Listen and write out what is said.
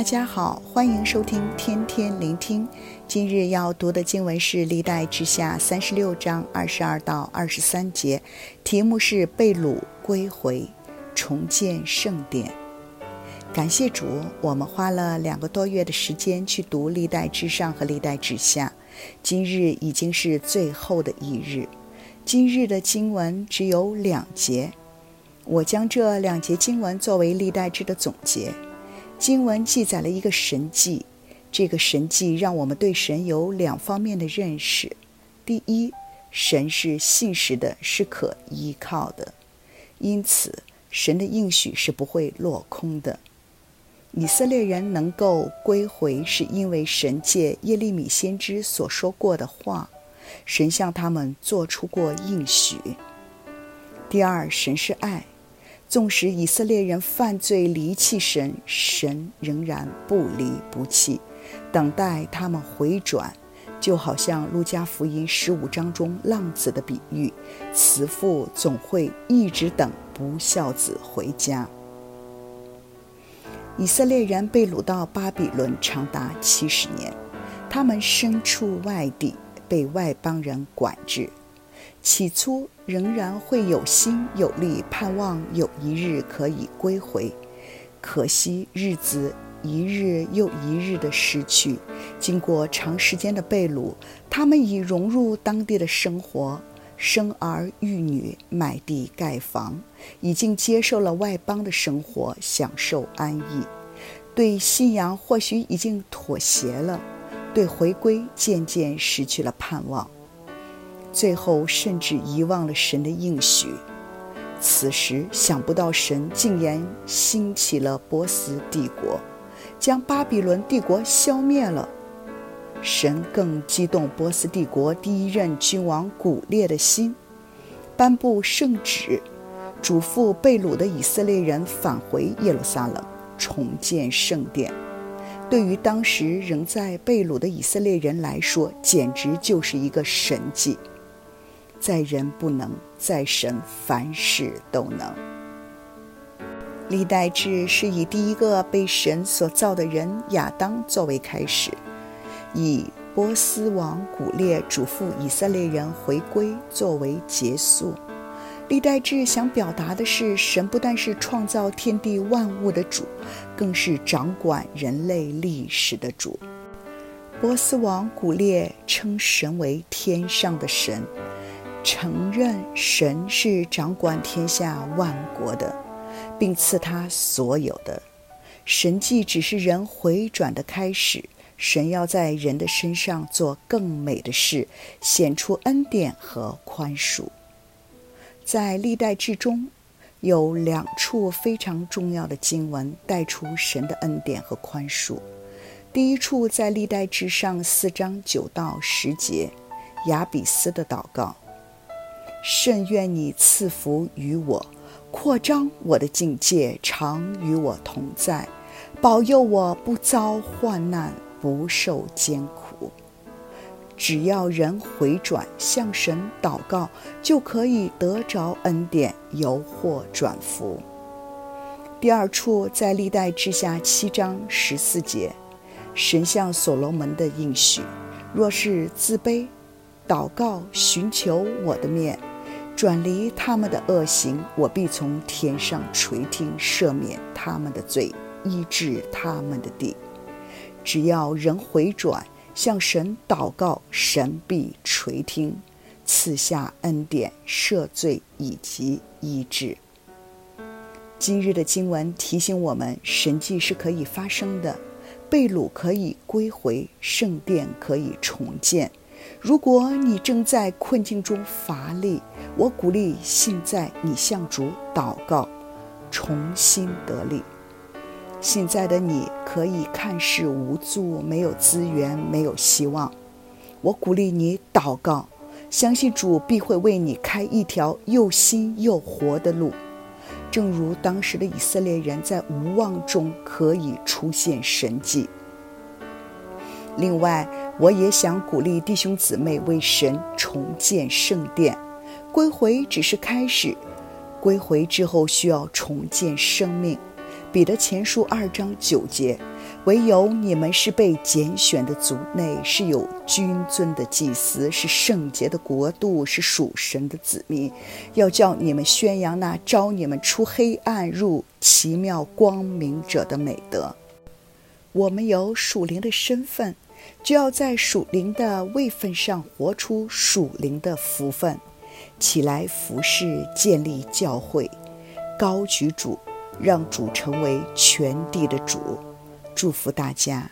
大家好，欢迎收听天天聆听。今日要读的经文是《历代之下》三十六章二十二到二十三节，题目是被掳归回，重建圣殿。感谢主，我们花了两个多月的时间去读《历代之上》和《历代之下》，今日已经是最后的一日。今日的经文只有两节，我将这两节经文作为历代志的总结。经文记载了一个神迹，这个神迹让我们对神有两方面的认识：第一，神是信实的，是可依靠的，因此神的应许是不会落空的。以色列人能够归回，是因为神借耶利米先知所说过的话，神向他们做出过应许。第二，神是爱。纵使以色列人犯罪离弃神，神仍然不离不弃，等待他们回转，就好像路加福音十五章中浪子的比喻，慈父总会一直等不孝子回家。以色列人被掳到巴比伦长达七十年，他们身处外地，被外邦人管制。起初仍然会有心有力，盼望有一日可以归回，可惜日子一日又一日的失去。经过长时间的被掳，他们已融入当地的生活，生儿育女，买地盖房，已经接受了外邦的生活，享受安逸。对信仰或许已经妥协了，对回归渐渐失去了盼望。最后，甚至遗忘了神的应许。此时，想不到神竟然兴起了波斯帝国，将巴比伦帝国消灭了。神更激动波斯帝国第一任君王古列的心，颁布圣旨，嘱咐被掳的以色列人返回耶路撒冷，重建圣殿。对于当时仍在被掳的以色列人来说，简直就是一个神迹。在人不能，在神凡事都能。历代志是以第一个被神所造的人亚当作为开始，以波斯王古列嘱咐以色列人回归作为结束。历代志想表达的是，神不但是创造天地万物的主，更是掌管人类历史的主。波斯王古列称神为天上的神。承认神是掌管天下万国的，并赐他所有的。神迹只是人回转的开始，神要在人的身上做更美的事，显出恩典和宽恕。在历代志中，有两处非常重要的经文带出神的恩典和宽恕。第一处在历代志上四章九到十节，亚比斯的祷告。甚愿你赐福于我，扩张我的境界，常与我同在，保佑我不遭患难，不受艰苦。只要人回转，向神祷告，就可以得着恩典，由祸转福。第二处在历代志下七章十四节，神向所罗门的应许：若是自卑，祷告，寻求我的面。转离他们的恶行，我必从天上垂听，赦免他们的罪，医治他们的地。只要人回转，向神祷告，神必垂听，赐下恩典、赦罪以及医治。今日的经文提醒我们，神迹是可以发生的，被掳可以归回，圣殿可以重建。如果你正在困境中乏力，我鼓励现在你向主祷告，重新得力。现在的你可以看似无助，没有资源，没有希望。我鼓励你祷告，相信主必会为你开一条又新又活的路，正如当时的以色列人在无望中可以出现神迹。另外，我也想鼓励弟兄姊妹为神重建圣殿。归回只是开始，归回之后需要重建生命。彼得前书二章九节，唯有你们是被拣选的族类，是有君尊的祭司，是圣洁的国度，是属神的子民。要叫你们宣扬那召你们出黑暗入奇妙光明者的美德。我们有属灵的身份，就要在属灵的位份上活出属灵的福分，起来服侍，建立教会，高举主，让主成为全地的主。祝福大家。